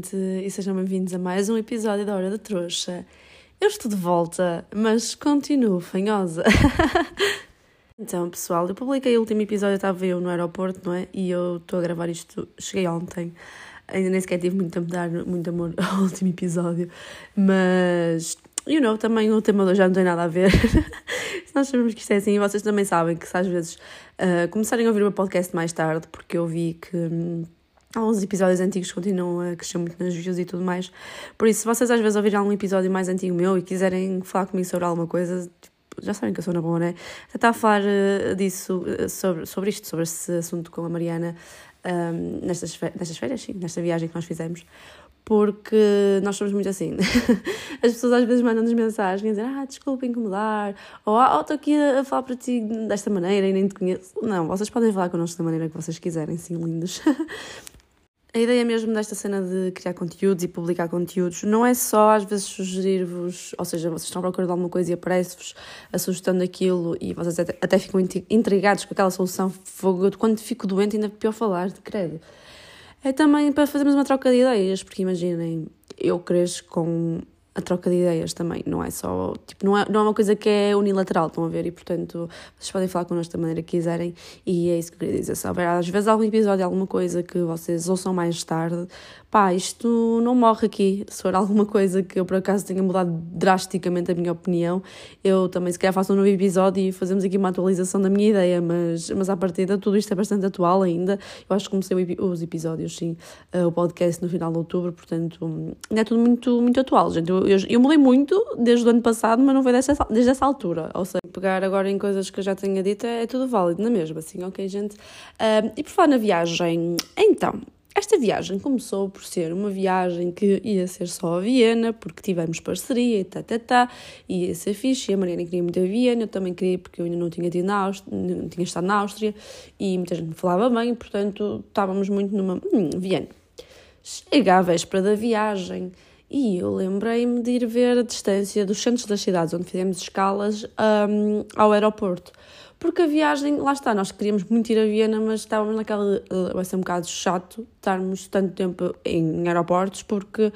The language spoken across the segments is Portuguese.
gente, e sejam bem-vindos a mais um episódio da Hora da Trouxa. Eu estou de volta, mas continuo fanhosa. então, pessoal, eu publiquei o último episódio, estava eu no aeroporto, não é? E eu estou a gravar isto, cheguei ontem. Ainda nem sequer tive muito a dar muito amor ao último episódio, mas you know, também o tema de hoje já não tem nada a ver. Nós sabemos que isto é assim e vocês também sabem que se às vezes uh, começarem a ouvir o meu podcast mais tarde, porque eu vi que. Hum, alguns episódios antigos continuam a crescer muito nas views e tudo mais. Por isso, se vocês às vezes ouvirem algum episódio mais antigo meu e quiserem falar comigo sobre alguma coisa, tipo, já sabem que eu sou na boa, né? Tentar a falar uh, disso, uh, sobre, sobre isto, sobre esse assunto com a Mariana, um, nestas, nestas férias, sim, nesta viagem que nós fizemos. Porque nós somos muito assim. As pessoas às vezes mandam-nos mensagens a dizer: Ah, desculpa incomodar, ou ah, estou aqui a falar para ti desta maneira e nem te conheço. Não, vocês podem falar connosco da maneira que vocês quiserem, sim, lindos. A ideia mesmo desta cena de criar conteúdos e publicar conteúdos não é só às vezes sugerir-vos, ou seja, vocês estão a procurar de alguma coisa e aparece-vos a sugestão daquilo e vocês até, até ficam intrigados com aquela solução. Quando fico doente, ainda é pior falar, de credo. É também para fazermos uma troca de ideias, porque imaginem, eu cresço com a troca de ideias também, não é só, tipo, não é, não é uma coisa que é unilateral, estão a ver, e portanto vocês podem falar connosco da maneira que quiserem e é isso que eu queria dizer, se houver às vezes algum episódio, alguma coisa que vocês ouçam mais tarde, pá, isto não morre aqui, se for alguma coisa que eu por acaso tenha mudado drasticamente a minha opinião, eu também se calhar faço um novo episódio e fazemos aqui uma atualização da minha ideia, mas, mas à partida tudo isto é bastante atual ainda, eu acho que comecei os episódios, sim, eh, o podcast no final de outubro, portanto, é tudo muito, muito atual, gente, eu, eu, eu mudei muito desde o ano passado, mas não foi dessa, desde essa altura. Ou seja, pegar agora em coisas que eu já tinha dito é, é tudo válido, na mesma, assim, ok, gente? Uh, e por falar na viagem, então, esta viagem começou por ser uma viagem que ia ser só a Viena, porque tivemos parceria e tá, tá, tá, ia ser fixe, e a Mariana queria muito a Viena, eu também queria, porque eu ainda não tinha, ido na Áustria, não tinha estado na Áustria, e muita gente me falava bem, portanto, estávamos muito numa... Hum, Viena. Chega à véspera da viagem e eu lembrei-me de ir ver a distância dos centros das cidades onde fizemos escalas um, ao aeroporto. Porque a viagem, lá está, nós queríamos muito ir a Viena, mas estávamos naquela. Uh, vai ser um bocado chato estarmos tanto tempo em aeroportos, porque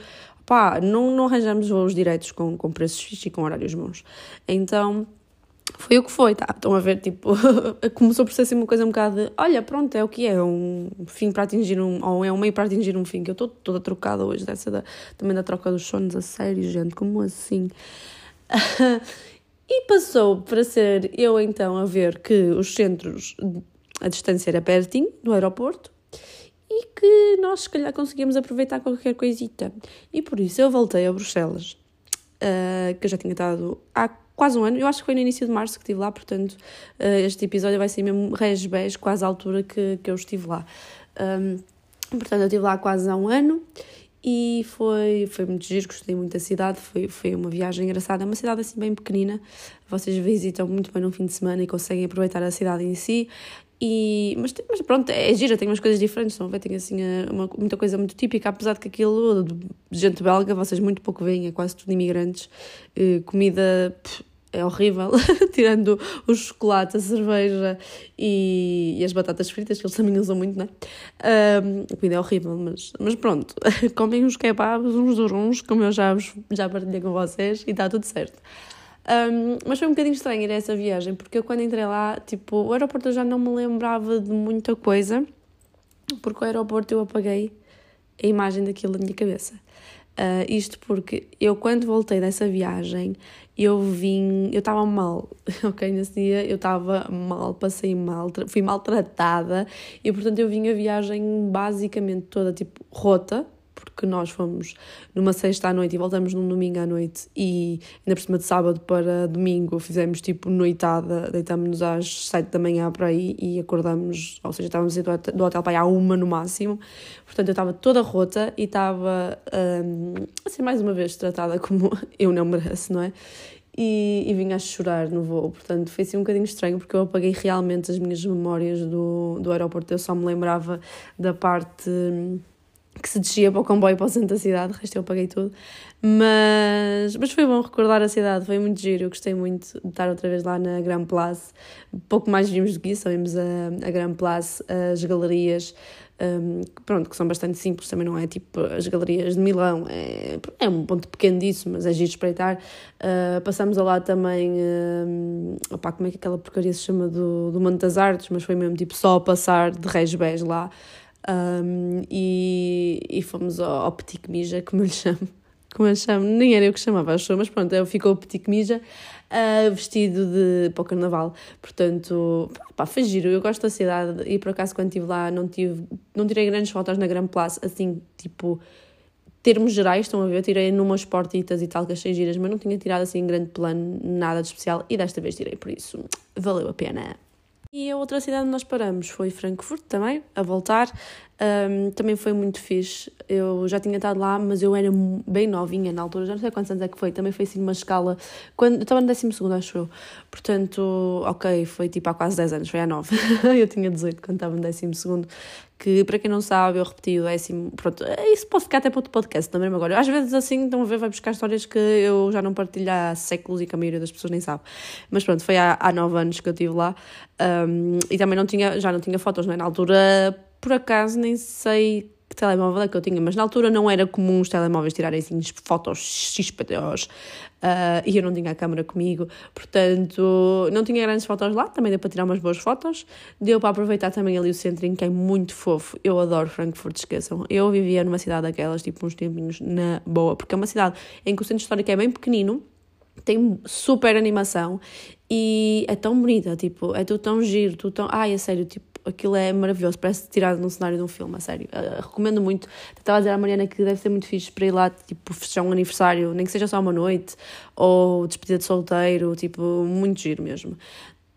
pá, não, não arranjamos voos diretos com, com preços fixos e com horários bons. Então foi o que foi, tá? Estão a ver, tipo, começou por ser assim uma coisa um bocado de, olha, pronto, é o que é, um fim para atingir um, ou é um meio para atingir um fim, que eu estou toda trocada hoje dessa, da, também da troca dos sonhos, a sério, gente, como assim? e passou para ser eu então a ver que os centros, a distância era pertinho do aeroporto, e que nós se calhar conseguíamos aproveitar qualquer coisita. E por isso eu voltei a Bruxelas, uh, que eu já tinha estado há quase um ano, eu acho que foi no início de março que estive lá, portanto uh, este episódio vai ser mesmo resbés, quase à altura que, que eu estive lá. Um, portanto, eu estive lá quase há um ano e foi, foi muito giro, gostei muito da cidade, foi, foi uma viagem engraçada, é uma cidade assim bem pequenina, vocês visitam muito bem no fim de semana e conseguem aproveitar a cidade em si, e, mas, mas pronto, é gira, tem umas coisas diferentes, não Tem assim eh, uma, muita coisa muito típica, apesar de que aquilo de gente belga vocês muito pouco veem, é quase tudo imigrantes. Uh, comida pff, é horrível, tirando o chocolate, a cerveja e, e, as batatas fritas, que eles também usam muito, não é? Um, a comida é horrível, mas, mas pronto, comem os kebabs uns dos uns, como eu já, já partilhei com vocês, e está tudo certo. Um, mas foi um bocadinho estranho ir a essa viagem, porque eu quando entrei lá, tipo, o aeroporto eu já não me lembrava de muita coisa, porque o aeroporto eu apaguei a imagem daquilo da minha cabeça. Uh, isto porque eu, quando voltei dessa viagem, eu vim, eu estava mal, ok? Nesse dia eu estava mal, passei mal, fui maltratada e, portanto, eu vim a viagem basicamente toda tipo rota, porque nós fomos numa sexta à noite e voltamos num domingo à noite e ainda por cima de sábado para domingo fizemos tipo noitada, deitámos-nos às sete da manhã para aí e acordamos, ou seja, estávamos do hotel para aí à uma no máximo, portanto eu estava toda rota e estava um, a ser mais uma vez tratada como eu não mereço, não é? E, e a chorar no voo. Portanto, foi assim um bocadinho estranho porque eu apaguei realmente as minhas memórias do, do aeroporto. Eu só me lembrava da parte que se descia para o comboio para o centro da cidade, o resto eu paguei tudo. Mas, mas foi bom recordar a cidade, foi muito giro. Eu gostei muito de estar outra vez lá na Grand Place. Pouco mais vimos do que isso, vimos a, a Grand Place, as galerias, um, pronto, que são bastante simples, também não é tipo as galerias de Milão, é, é um ponto pequeno disso, mas é giro espreitar. Uh, passamos a lá também, um, opá, como é que aquela porcaria se chama do, do Monte das Artes, mas foi mesmo tipo só passar de Reis lá. Um, e, e fomos ao, ao Petit Mija, como eu lhe chamo. Como eu chamo, nem era eu que chamava, acho, mas pronto, eu ficou o Petit Mija uh, vestido de, para o carnaval. Portanto, pá, foi giro. Eu gosto da cidade e por acaso quando estive lá não, tive, não tirei grandes fotos na Grand Place, assim, tipo, termos gerais, estão a ver, eu tirei numas portitas e tal, que achei giras, mas não tinha tirado assim grande plano nada de especial e desta vez tirei, por isso valeu a pena. E a outra cidade onde nós paramos foi Frankfurt também, a voltar. Um, também foi muito fixe. Eu já tinha estado lá, mas eu era bem novinha na altura, já não sei quantos anos é que foi. Também foi assim uma escala. Quando, eu estava no 12, acho eu. Portanto, ok, foi tipo há quase 10 anos, foi há 9. eu tinha 18 quando estava no 12 que para quem não sabe, eu repeti o décimo. Pronto, isso pode ficar até para outro podcast, também agora. Às vezes assim, estão a ver, vai buscar histórias que eu já não partilho há séculos e que a maioria das pessoas nem sabe. Mas pronto, foi há, há nove anos que eu estive lá um, e também não tinha, já não tinha fotos, não é? Na altura, por acaso, nem sei que telemóvel é que eu tinha, mas na altura não era comum os telemóveis tirarem assim fotos XPTOs uh, ah, e eu não tinha a câmera comigo, portanto não tinha grandes fotos lá, também deu para tirar umas boas fotos, deu para aproveitar também ali o centro que é muito fofo, eu adoro Frankfurt, esqueçam, eu vivia numa cidade daquelas, tipo uns tempinhos na boa, porque é uma cidade em que o centro histórico é bem pequenino, tem super animação e é tão bonita, tipo, é tudo tão giro, tudo tão. Ai, é sério, tipo, aquilo é maravilhoso, parece tirado num cenário de um filme, a sério. Uh, recomendo muito. Estava a dizer à Mariana que deve ser muito fixe para ir lá, tipo, fechar um aniversário, nem que seja só uma noite, ou despedida de solteiro, tipo, muito giro mesmo.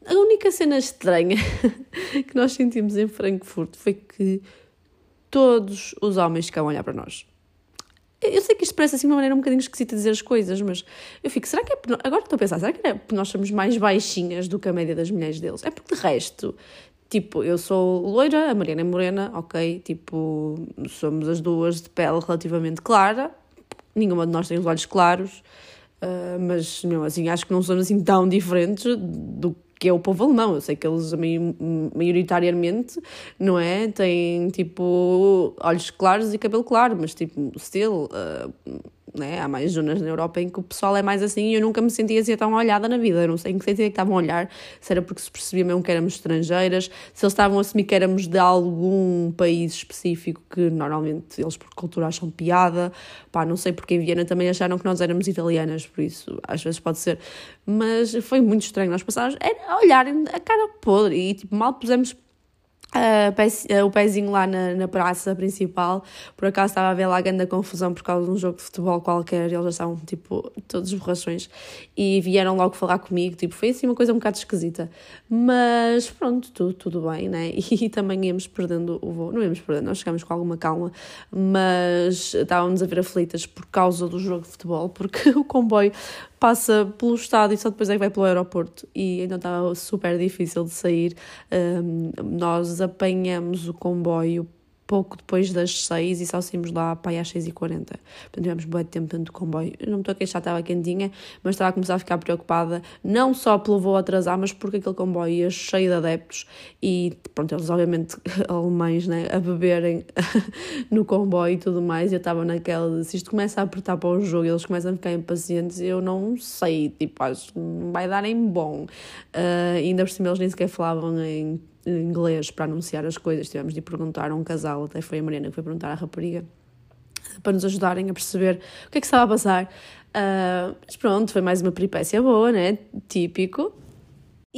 A única cena estranha que nós sentimos em Frankfurt foi que todos os homens ficavam a olhar para nós. Eu sei que isto parece assim uma maneira um bocadinho esquisita de dizer as coisas, mas eu fico, será que é. Agora estou a pensar, será que é porque nós somos mais baixinhas do que a média das mulheres deles? É porque de resto Tipo, eu sou loira, a Mariana é morena, ok? Tipo, somos as duas de pele relativamente clara, nenhuma de nós tem os olhos claros, uh, mas mesmo assim acho que não somos assim tão diferentes do que é o povo alemão. Eu sei que eles maioritariamente, não é? Têm tipo olhos claros e cabelo claro, mas tipo, still. Uh, né? Há mais zonas na Europa em que o pessoal é mais assim e eu nunca me sentia assim tão olhada na vida. Eu não sei em que sentido é que estavam a olhar, se era porque se percebia mesmo que éramos estrangeiras, se eles estavam a assumir que éramos de algum país específico que normalmente eles por cultura acham piada. Pá, não sei porque em Viena também acharam que nós éramos italianas, por isso às vezes pode ser. Mas foi muito estranho. Nós passávamos a olhar a cara podre e tipo, mal pusemos Uh, o pezinho lá na, na praça principal, por acaso estava a ver lá a grande confusão por causa de um jogo de futebol qualquer, eles já estavam tipo todos borrachões. E vieram logo falar comigo, tipo, foi assim uma coisa um bocado esquisita, mas pronto, tudo, tudo bem, né? E, e também íamos perdendo o voo, não íamos perdendo, nós chegámos com alguma calma, mas estávamos a ver aflitas por causa do jogo de futebol, porque o comboio passa pelo estado e só depois é que vai pelo aeroporto e ainda estava super difícil de sair. Um, nós apanhamos o comboio pouco depois das 6 e só saímos lá para aí às 6 e 40 Portanto, tivemos bom tempo dentro do comboio. Eu não me estou a queixar, estava quentinha, mas estava a começar a ficar preocupada, não só pelo voo atrasar, mas porque aquele comboio ia cheio de adeptos e, pronto, eles obviamente alemães, né, a beberem no comboio e tudo mais. Eu estava naquela de, se isto começa a apertar para o jogo eles começam a ficar impacientes, eu não sei, tipo, acho que não vai dar em bom. Uh, ainda por cima eles nem sequer falavam em inglês para anunciar as coisas, tivemos de perguntar a um casal, até foi a Mariana que foi perguntar à rapariga, para nos ajudarem a perceber o que é que estava a passar. Uh, mas pronto, foi mais uma peripécia boa, né? Típico.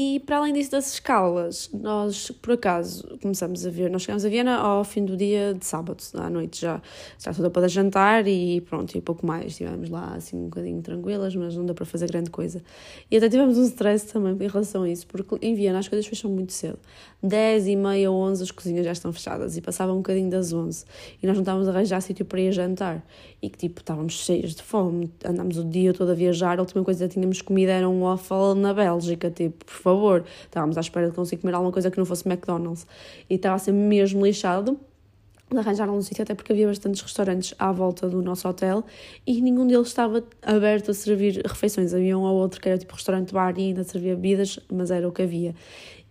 E para além disso das escalas, nós por acaso começamos a ver, nós chegamos a Viena ao fim do dia de sábado, à noite já, já toda para jantar e pronto, e pouco mais. Estivemos lá assim um bocadinho tranquilas, mas não deu para fazer grande coisa. E até tivemos um stress também em relação a isso, porque em Viena as coisas fecham muito cedo. 10 e meia, 11 as cozinhas já estão fechadas e passava um bocadinho das 11 e nós não estávamos a arranjar sítio para ir jantar. E que tipo estávamos cheios de fome, andámos o dia todo a viajar, a última coisa que tínhamos comido era um waffle na Bélgica, tipo, por favor, estávamos à espera de conseguir comer alguma coisa que não fosse McDonald's. E estava a ser mesmo lixado arranjaram um sítio, até porque havia bastantes restaurantes à volta do nosso hotel e nenhum deles estava aberto a servir refeições. Havia um ou outro que era tipo restaurante-bar e ainda servia bebidas, mas era o que havia.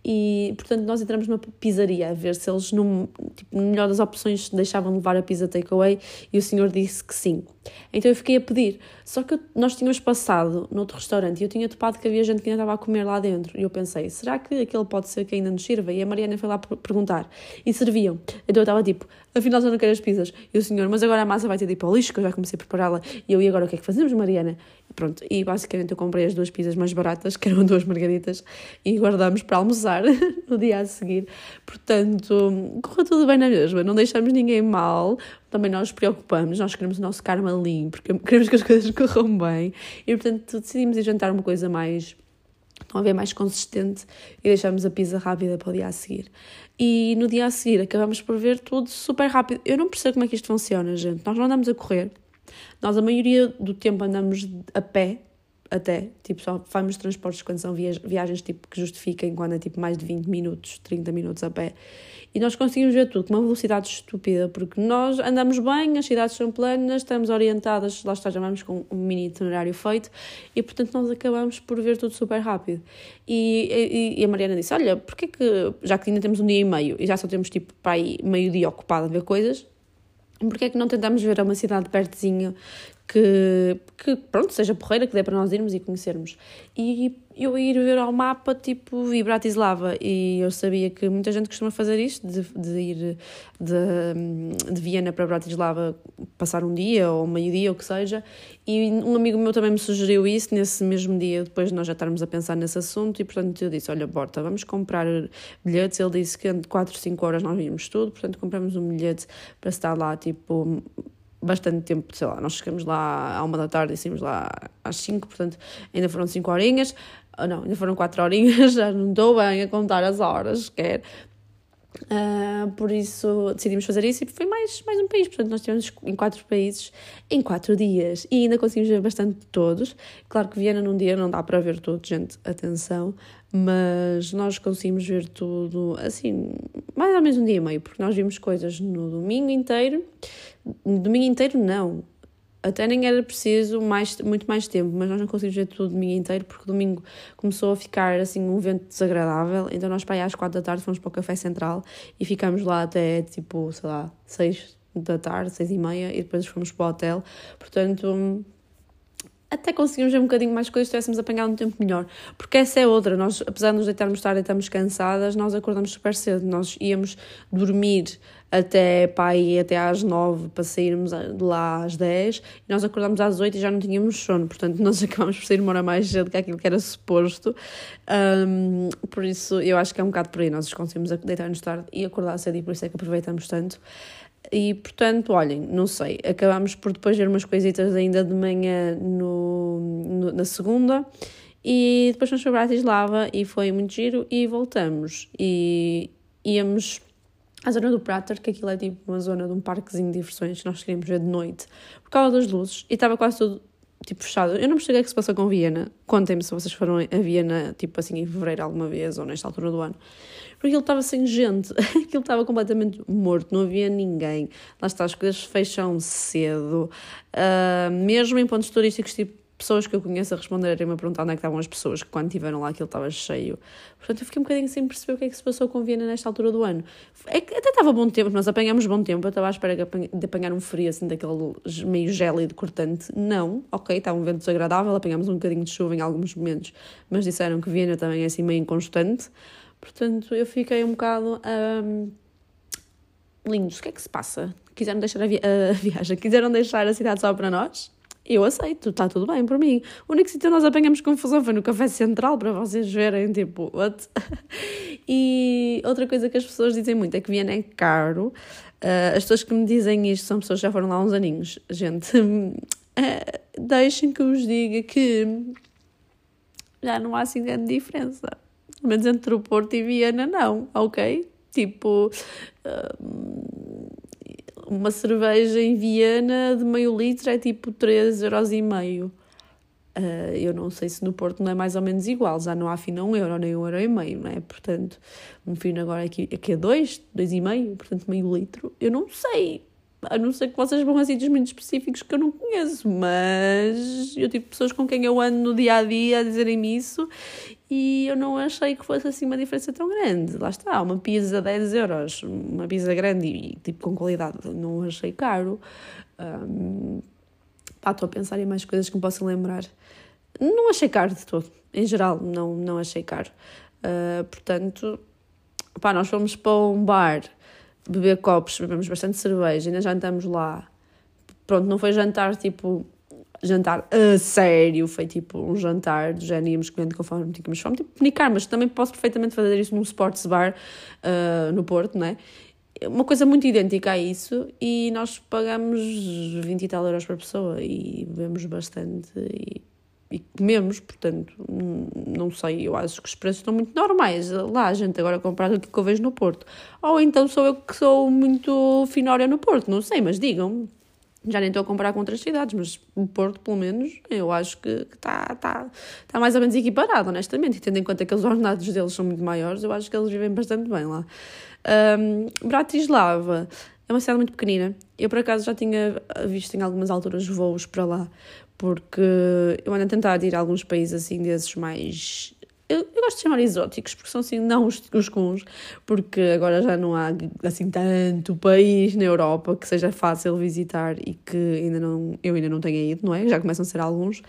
E, portanto, nós entramos numa pizzaria a ver se eles, no, tipo, melhor das opções, deixavam levar a pizza takeaway e o senhor disse que sim. Então eu fiquei a pedir. Só que nós tínhamos passado noutro restaurante e eu tinha topado que havia gente que ainda estava a comer lá dentro. E eu pensei, será que aquele pode ser que ainda nos sirva? E a Mariana foi lá perguntar. E serviam. Então eu estava tipo, afinal já não quero as pizzas. E o senhor, mas agora a massa vai ter de ir para o lixo, que eu já comecei a prepará-la. E eu, e agora o que é que fazemos, Mariana? E pronto, e basicamente eu comprei as duas pizzas mais baratas, que eram duas margaritas, e guardamos para almoçar no dia a seguir. Portanto, correu tudo bem na mesma, não deixamos ninguém mal, também nós nos preocupamos, nós queremos o nosso karma limpo, queremos que as coisas corram bem, e portanto decidimos ir jantar uma coisa mais ver mais consistente e deixamos a pizza rápida para o dia a seguir. E no dia a seguir acabamos por ver tudo super rápido. Eu não percebo como é que isto funciona, gente. Nós não andamos a correr, nós a maioria do tempo andamos a pé, até, tipo, só fazemos transportes quando são viagens tipo, que justifiquem quando é tipo mais de 20 minutos, 30 minutos a pé. E nós conseguimos ver tudo com uma velocidade estúpida, porque nós andamos bem, as cidades são planas, estamos orientadas, lá está, já vamos com um mini itinerário feito, e portanto nós acabamos por ver tudo super rápido. E, e, e a Mariana disse: Olha, porque que, já que ainda temos um dia e meio e já só temos tipo para aí meio dia ocupado a ver coisas, porque é que não tentamos ver uma cidade pertezinha que, que, pronto, seja porreira, que dê para nós irmos e conhecermos. E eu ir ver ao mapa, tipo, vi Bratislava, e eu sabia que muita gente costuma fazer isto, de, de ir de, de Viena para Bratislava passar um dia, ou meio-dia, ou que seja, e um amigo meu também me sugeriu isso nesse mesmo dia, depois de nós já estarmos a pensar nesse assunto, e portanto eu disse, olha, Borta, vamos comprar bilhetes, ele disse que entre 4 ou 5 horas nós vimos tudo, portanto compramos um bilhete para estar lá, tipo, bastante tempo, sei lá, nós chegamos lá à uma da tarde e saímos lá às 5, portanto ainda foram 5 horinhas, ou não, ainda foram 4 horinhas, já não estou bem a contar as horas, quer. Uh, por isso decidimos fazer isso e foi mais, mais um país. Portanto, nós estivemos em quatro países em quatro dias e ainda conseguimos ver bastante todos. Claro que Viena num dia não dá para ver tudo, gente, atenção, mas nós conseguimos ver tudo assim, mais ou menos um dia e meio, porque nós vimos coisas no domingo inteiro. No domingo inteiro, não, até nem era preciso mais, muito mais tempo, mas nós não conseguimos ver tudo domingo inteiro porque domingo começou a ficar assim um vento desagradável. Então nós para aí às quatro da tarde fomos para o Café Central e ficamos lá até tipo, sei lá, seis da tarde, seis e meia, e depois fomos para o hotel. Portanto, até conseguimos ver um bocadinho mais coisas se tivéssemos apanhado um tempo melhor. Porque essa é outra, nós, apesar de nos deitarmos tarde e estamos cansadas, nós acordamos super cedo, nós íamos dormir até, pá, até às nove para sairmos de lá às dez e nós acordámos às oito e já não tínhamos sono, portanto nós acabámos por sair uma hora mais cedo que aquilo que era suposto. Um, por isso eu acho que é um bocado por aí, nós conseguimos deitar-nos tarde e acordar cedo e por isso é que aproveitamos tanto. E portanto, olhem, não sei, acabámos por depois ver umas coisitas ainda de manhã no, no na segunda e depois fomos para Bratislava e foi muito giro e voltamos. E íamos à zona do Prater, que aquilo é tipo uma zona de um parquezinho de diversões que nós queríamos ver de noite por causa das luzes e estava quase tudo tipo fechado. Eu não me cheguei o que se passou com Viena. Contem-me se vocês foram a Viena, tipo assim, em fevereiro alguma vez ou nesta altura do ano. Porque ele estava sem gente, aquilo estava completamente morto, não havia ninguém. Lá está, as coisas fecham cedo. Uh, mesmo em pontos turísticos, tipo pessoas que eu conheço a responderem-me a perguntar onde é que estavam as pessoas, que quando estiveram lá aquilo estava cheio. Portanto, eu fiquei um bocadinho sem perceber o que é que se passou com Viena nesta altura do ano. É que até estava bom tempo, nós apanhámos bom tempo, eu estava à espera de apanhar um frio assim, daquele meio gélido, cortante. Não, ok, estava um vento desagradável, apanhámos um bocadinho de chuva em alguns momentos, mas disseram que Viena também é assim meio inconstante. Portanto, eu fiquei um bocado. Um, lindos, o que é que se passa? Quiseram deixar a, vi a viagem? Quiseram deixar a cidade só para nós? Eu aceito, está tudo bem por mim. O único sítio nós apanhamos confusão foi no Café Central, para vocês verem, tipo, what? e outra coisa que as pessoas dizem muito é que Viena é caro. Uh, as pessoas que me dizem isto são pessoas que já foram lá uns aninhos. Gente, uh, deixem que eu vos diga que já não há assim grande diferença. Pelo menos entre o Porto e Viena, não, ok? Tipo. Uh, uma cerveja em Viena de meio litro é tipo 3,5€. Uh, eu não sei se no Porto não é mais ou menos igual, já não há fino a um euro, nem um euro e meio, não é? Portanto, um fino agora aqui, aqui é dois, dois e meio, portanto meio litro, eu não sei. A não ser que vocês vão a sítios muito específicos que eu não conheço, mas eu tive pessoas com quem eu ando no dia a dia a dizerem-me isso e eu não achei que fosse assim uma diferença tão grande. Lá está, uma pizza 10 euros, uma pizza grande e tipo com qualidade, não achei caro. Um, pá, estou a pensar em mais coisas que me posso lembrar. Não achei caro de todo, em geral, não, não achei caro. Uh, portanto, pá, nós fomos para um bar beber copos, bebemos bastante cerveja, ainda jantamos lá. Pronto, não foi jantar tipo jantar a sério, foi tipo um jantar do género, íamos comendo conforme tínhamos fome, tipo penicar, mas também posso perfeitamente fazer isso num sports bar uh, no Porto, não é? Uma coisa muito idêntica a isso e nós pagamos 20 e tal euros por pessoa e bebemos bastante e, e comemos, portanto, não sei, eu acho que os preços estão muito normais lá, a gente agora comprar o que eu vejo no Porto. Ou então sou eu que sou muito finória no Porto, não sei, mas digam-me já nem estou a comparar com outras cidades, mas o Porto, pelo menos, eu acho que está tá, tá mais ou menos equiparado, honestamente. E tendo em conta que os ordenados deles são muito maiores, eu acho que eles vivem bastante bem lá. Um, Bratislava é uma cidade muito pequenina. Eu, por acaso, já tinha visto em algumas alturas voos para lá, porque eu ando a tentar ir a alguns países assim desses mais eu, eu, gosto de chamar exóticos, porque são assim, não os, os porque agora já não há assim tanto país na Europa que seja fácil visitar e que ainda não, eu ainda não tenho ido, não é? Já começam a ser alguns.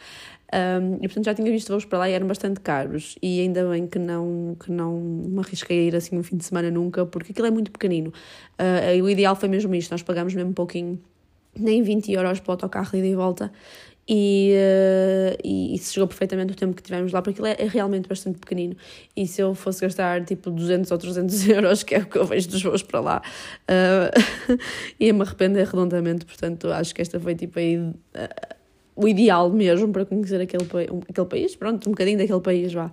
Um, e portanto já tinha visto voos para lá e eram bastante caros e ainda bem que não, que não me arrisquei a ir assim um fim de semana nunca porque aquilo é muito pequenino uh, o ideal foi mesmo isto, nós pagámos mesmo um pouquinho nem 20 euros para o autocarro ida e volta e, uh, e, e se chegou perfeitamente o tempo que tivemos lá, porque aquilo é, é, realmente bastante pequenino. E se eu fosse gastar tipo 200 ou 300 euros, que é o que eu vejo dos voos para lá, uh, ia-me arrepender redondamente. Portanto, acho que esta foi tipo aí. Uh, o ideal mesmo para conhecer aquele, aquele país, pronto, um bocadinho daquele país, vá.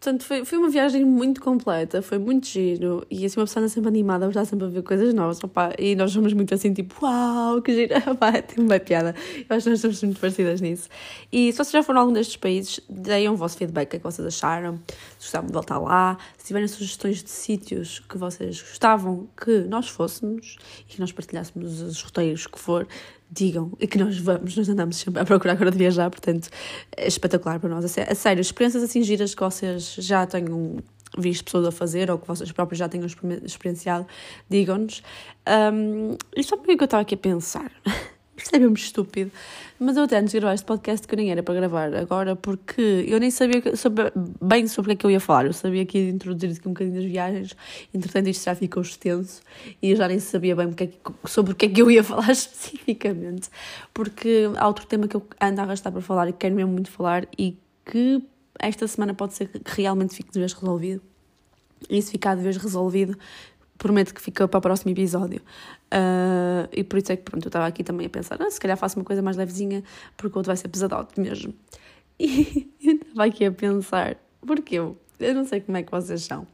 Portanto, foi, foi uma viagem muito completa, foi muito giro e assim uma pessoa anda sempre animada, está sempre a ver coisas novas, opa, e nós somos muito assim, tipo, uau, que giro, opa, tem uma piada. Eu acho que nós somos muito parecidas nisso. E se vocês já foram a algum destes países, deem o vosso feedback, o que é que vocês acharam, se gostavam de voltar lá, se tiverem sugestões de sítios que vocês gostavam que nós fôssemos e que nós partilhássemos os roteiros que for, digam e que nós vamos, nós andamos sempre a procurar agora de viajar, portanto é espetacular para nós. A sério, experiências assim giras que vocês já tenham visto pessoas a fazer ou que vocês próprios já tenham experienciado, digam-nos. Um, e só porque eu estava aqui a pensar. Isto é mesmo estúpido. Mas eu até antes de gravar este podcast que eu nem era para gravar agora porque eu nem sabia sobre, bem sobre o que é que eu ia falar. Eu sabia que ia introduzir aqui um bocadinho das viagens, entretanto isto já ficou extenso e eu já nem sabia bem é sobre o que é que eu ia falar especificamente. Porque há outro tema que eu ando a arrastar para falar e que quero mesmo muito falar e que esta semana pode ser que realmente fique de vez resolvido. E se ficar de vez resolvido, prometo que fica para o próximo episódio. Uh, e por isso é que pronto, eu estava aqui também a pensar, ah, se calhar faço uma coisa mais levezinha, porque o outro vai ser pesadote mesmo. E eu estava aqui a pensar, porque eu, eu não sei como é que vocês são,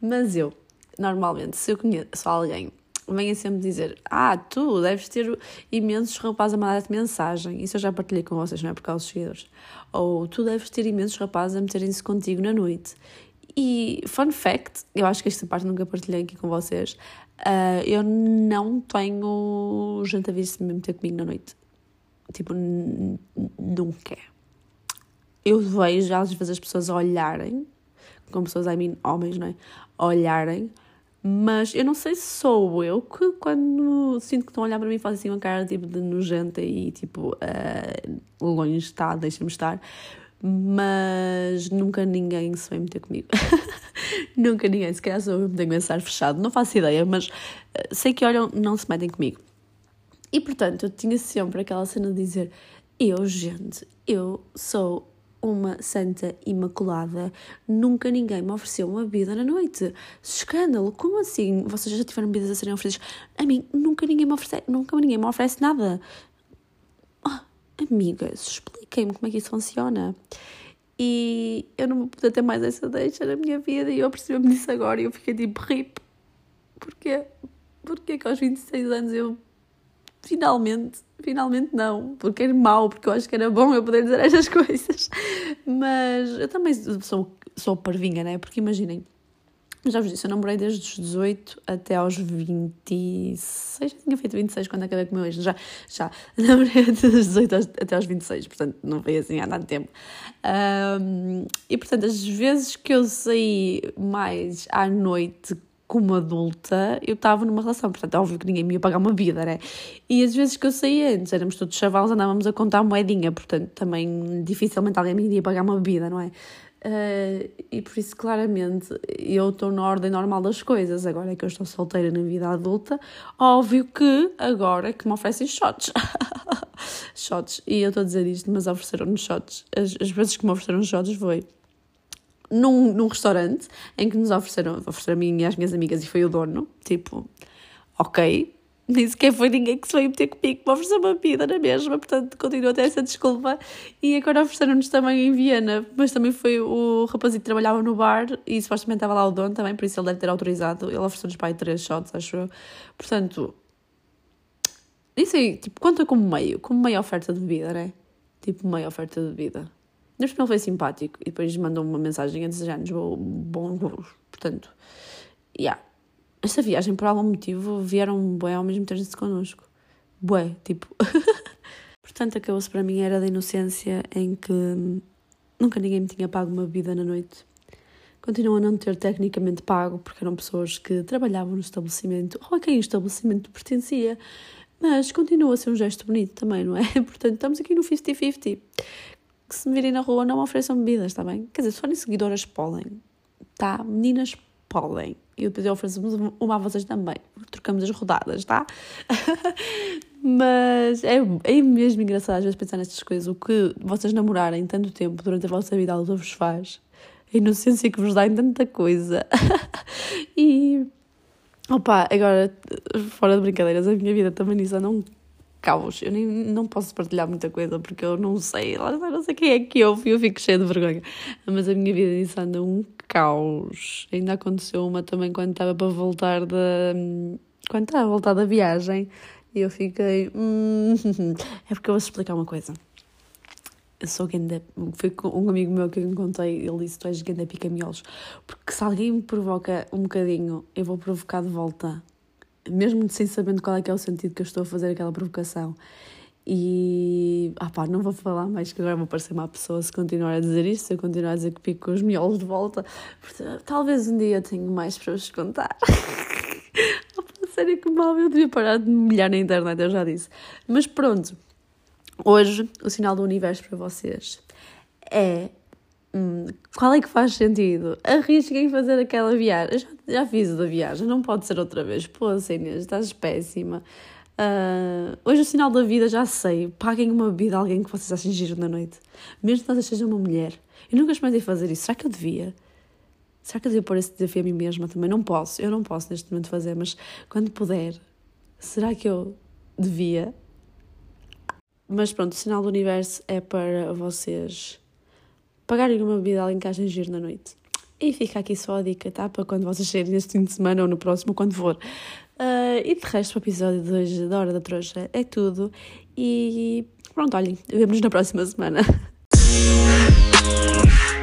mas eu, normalmente, se eu conheço alguém, venha sempre dizer, ah, tu deves ter imensos rapazes a mandar-te mensagem, isso eu já partilhei com vocês, não é por causa dos seguidores, ou tu deves ter imensos rapazes a meterem-se contigo na noite. E, fun fact, eu acho que esta parte nunca partilhei aqui com vocês, uh, eu não tenho gente a vir se me meter comigo na noite. Tipo, nunca. Eu vejo às vezes as pessoas olharem, com pessoas, I mean, homens, não é? Olharem, mas eu não sei se sou eu que quando sinto que estão a olhar para mim fazem assim uma cara tipo de nojenta e tipo uh, longe está, deixa-me estar mas nunca ninguém se vai meter comigo. nunca ninguém, se calhar sou eu que tenho fechado, não faço ideia, mas eh, sei que olham, não se metem comigo. E portanto, eu tinha sempre aquela cena de dizer: eu, gente, eu sou uma santa imaculada, nunca ninguém me ofereceu uma bebida na noite. Escândalo, como assim? Vocês já tiveram bebidas a serem oferecidas? A mim, nunca ninguém me oferece, nunca ninguém me oferece nada. Amigas, expliquem-me como é que isso funciona. E eu não vou poder ter mais essa deixa na minha vida e eu percebi-me disso agora e eu fiquei tipo, rip. Porquê? Porquê que aos 26 anos eu finalmente, finalmente não, porque era mau, porque eu acho que era bom eu poder dizer estas coisas. Mas eu também sou, sou parvinha, né? Porque imaginem, já vos disse, eu namorei desde os 18 até aos 26. Já tinha feito 26 quando acabei com o meu ex. Já, já. Namorei desde os 18 até aos 26, portanto não foi assim há tanto tempo. Um, e portanto, as vezes que eu saí mais à noite como adulta, eu estava numa relação, portanto, é óbvio que ninguém me ia pagar uma vida, né? E as vezes que eu saía antes, éramos todos chavalos, andávamos a contar moedinha, portanto, também dificilmente alguém me iria pagar uma bebida, não é? Uh, e por isso, claramente, eu estou na ordem normal das coisas. Agora é que eu estou solteira na vida adulta, óbvio que agora é que me oferecem shots. shots. E eu estou a dizer isto, mas ofereceram-nos shots. As, as vezes que me ofereceram shots foi num, num restaurante em que nos ofereceram, ofereceram a mim e às minhas amigas e foi o dono. Tipo, ok, nem sequer foi ninguém que se veio meter comigo para oferecer uma bebida na mesma, portanto continuo a ter essa desculpa. E agora ofereceram-nos também em Viena, mas também foi o rapazito que trabalhava no bar e supostamente estava lá o dono também, por isso ele deve ter autorizado. Ele ofereceu-nos para aí três shots, acho eu. Portanto, isso aí, tipo, conta como meio, como meia oferta de bebida, né? Tipo, meia oferta de bebida. Neste ele foi simpático e depois mandou uma mensagem a desejar-nos bom, bom, portanto, yeah esta viagem, por algum motivo, vieram bué ao mesmo tempo connosco. Bué, tipo. Portanto, acabou-se para mim era da inocência em que nunca ninguém me tinha pago uma bebida na noite. Continuam a não ter tecnicamente pago, porque eram pessoas que trabalhavam no estabelecimento, ou a quem o estabelecimento pertencia. Mas continua a ser um gesto bonito também, não é? Portanto, estamos aqui no 50-50. Que se me virem na rua não me ofereçam bebidas, está bem? Quer dizer, se forem seguidoras pólen, tá? Meninas pólen e depois eu oferecemos uma a vocês também. Trocamos as rodadas, tá? Mas é, é mesmo engraçado às vezes pensar nestas coisas. O que vocês namorarem tanto tempo durante a vossa vida adulta vos faz. A inocência que vos dá em tanta coisa. e. Opa, agora, fora de brincadeiras, a minha vida também nisso um caos. Eu nem, não posso partilhar muita coisa porque eu não sei, lá não sei quem é que eu, eu fico cheia de vergonha. Mas a minha vida nisso anda um caos. Ainda aconteceu uma também quando estava para voltar da. Quando estava a voltar da viagem e eu fiquei. Hum, é porque eu vou explicar uma coisa. Eu sou ganda. Foi um amigo meu que eu encontrei, ele disse: Tu és ganda pica-miolos. Porque se alguém me provoca um bocadinho, eu vou provocar de volta. Mesmo sem sabendo qual é que é o sentido que eu estou a fazer aquela provocação. E ah pá, não vou falar mais que agora vou parecer uma pessoa se continuar a dizer isto, se eu continuar a dizer que pico os miolos de volta. Talvez um dia tenha mais para vos contar. oh, sério que mal, eu devia parar de me molhar na internet, eu já disse. Mas pronto, hoje o sinal do universo para vocês é. Hum, qual é que faz sentido? Arrisquem fazer aquela viagem. Já, já fiz a viagem, não pode ser outra vez. Pô, Inês, estás péssima. Uh, hoje o sinal da vida já sei. Paguem uma bebida a alguém que vocês achem giro na noite. Mesmo que vocês sejam uma mulher. Eu nunca experimentei fazer isso. Será que eu devia? Será que eu devia pôr esse desafio a mim mesma também? Não posso. Eu não posso neste momento fazer, mas quando puder, será que eu devia? Mas pronto, o sinal do universo é para vocês pagarem uma bebida a alguém que achem giro na noite. E fica aqui só a dica, tá? Para quando vocês saírem neste fim de semana ou no próximo, quando for. Uh, e de resto, o episódio de hoje da Hora da Trouxa é tudo. E pronto, olhem, vemos na próxima semana.